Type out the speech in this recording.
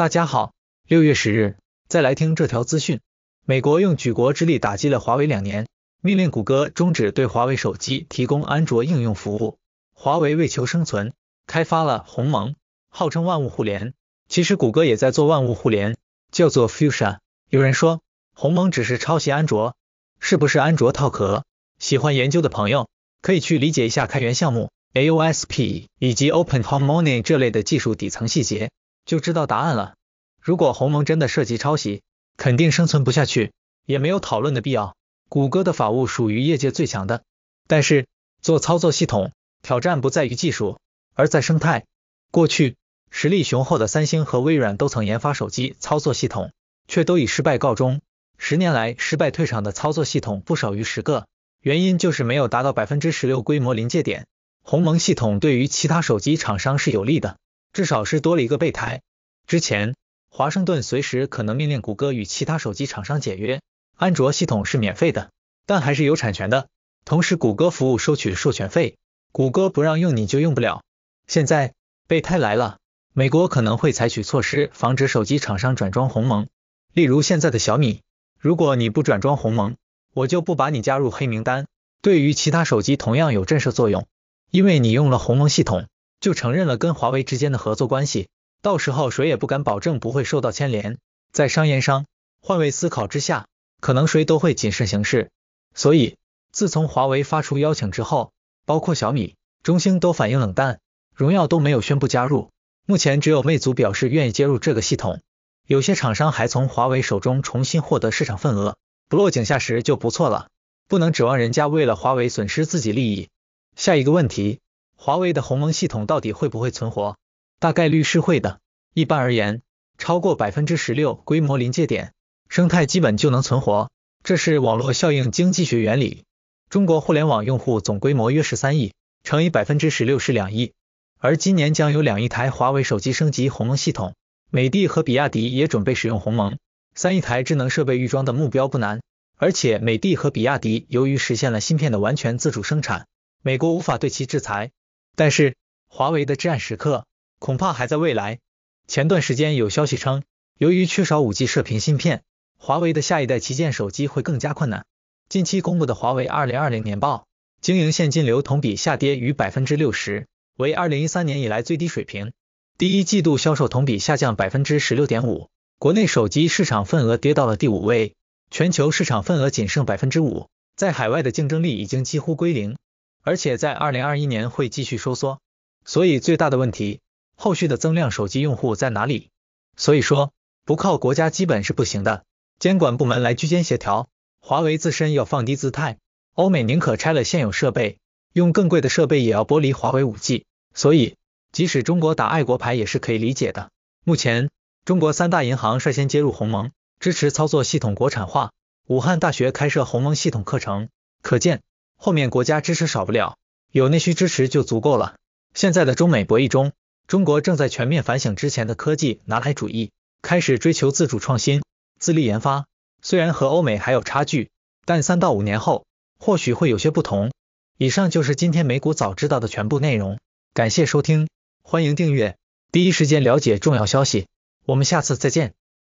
大家好，六月十日，再来听这条资讯。美国用举国之力打击了华为两年，命令谷歌终止对华为手机提供安卓应用服务。华为为求生存，开发了鸿蒙，号称万物互联。其实谷歌也在做万物互联，叫做 Fuchsia。有人说鸿蒙只是抄袭安卓，是不是安卓套壳？喜欢研究的朋友可以去理解一下开源项目 AOSP 以及 Open Harmony 这类的技术底层细节。就知道答案了。如果鸿蒙真的涉及抄袭，肯定生存不下去，也没有讨论的必要。谷歌的法务属于业界最强的，但是做操作系统，挑战不在于技术，而在生态。过去实力雄厚的三星和微软都曾研发手机操作系统，却都以失败告终。十年来，失败退场的操作系统不少于十个，原因就是没有达到百分之十六规模临界点。鸿蒙系统对于其他手机厂商是有利的。至少是多了一个备胎。之前，华盛顿随时可能命令谷歌与其他手机厂商解约。安卓系统是免费的，但还是有产权的。同时，谷歌服务收取授权费，谷歌不让用你就用不了。现在备胎来了，美国可能会采取措施防止手机厂商转装鸿蒙。例如现在的小米，如果你不转装鸿蒙，我就不把你加入黑名单。对于其他手机同样有震慑作用，因为你用了鸿蒙系统。就承认了跟华为之间的合作关系，到时候谁也不敢保证不会受到牵连。在商言商、换位思考之下，可能谁都会谨慎行事。所以，自从华为发出邀请之后，包括小米、中兴都反应冷淡，荣耀都没有宣布加入。目前只有魅族表示愿意接入这个系统，有些厂商还从华为手中重新获得市场份额，不落井下石就不错了，不能指望人家为了华为损失自己利益。下一个问题。华为的鸿蒙系统到底会不会存活？大概率是会的。一般而言，超过百分之十六规模临界点，生态基本就能存活。这是网络效应经济学原理。中国互联网用户总规模约十三亿，乘以百分之十六是两亿。而今年将有两亿台华为手机升级鸿蒙系统，美的和比亚迪也准备使用鸿蒙。三亿台智能设备预装的目标不难，而且美的和比亚迪由于实现了芯片的完全自主生产，美国无法对其制裁。但是华为的至暗时刻恐怕还在未来。前段时间有消息称，由于缺少五 G 射频芯片，华为的下一代旗舰手机会更加困难。近期公布的华为二零二零年报，经营现金流同比下跌逾百分之六十，为二零一三年以来最低水平。第一季度销售同比下降百分之十六点五，国内手机市场份额跌到了第五位，全球市场份额仅剩百分之五，在海外的竞争力已经几乎归零。而且在二零二一年会继续收缩，所以最大的问题，后续的增量手机用户在哪里？所以说，不靠国家基本是不行的，监管部门来居间协调，华为自身要放低姿态，欧美宁可拆了现有设备，用更贵的设备也要剥离华为五 G，所以即使中国打爱国牌也是可以理解的。目前，中国三大银行率先接入鸿蒙，支持操作系统国产化，武汉大学开设鸿蒙系统课程，可见。后面国家支持少不了，有内需支持就足够了。现在的中美博弈中，中国正在全面反省之前的科技拿来主义，开始追求自主创新、自立研发。虽然和欧美还有差距，但三到五年后或许会有些不同。以上就是今天美股早知道的全部内容，感谢收听，欢迎订阅，第一时间了解重要消息。我们下次再见。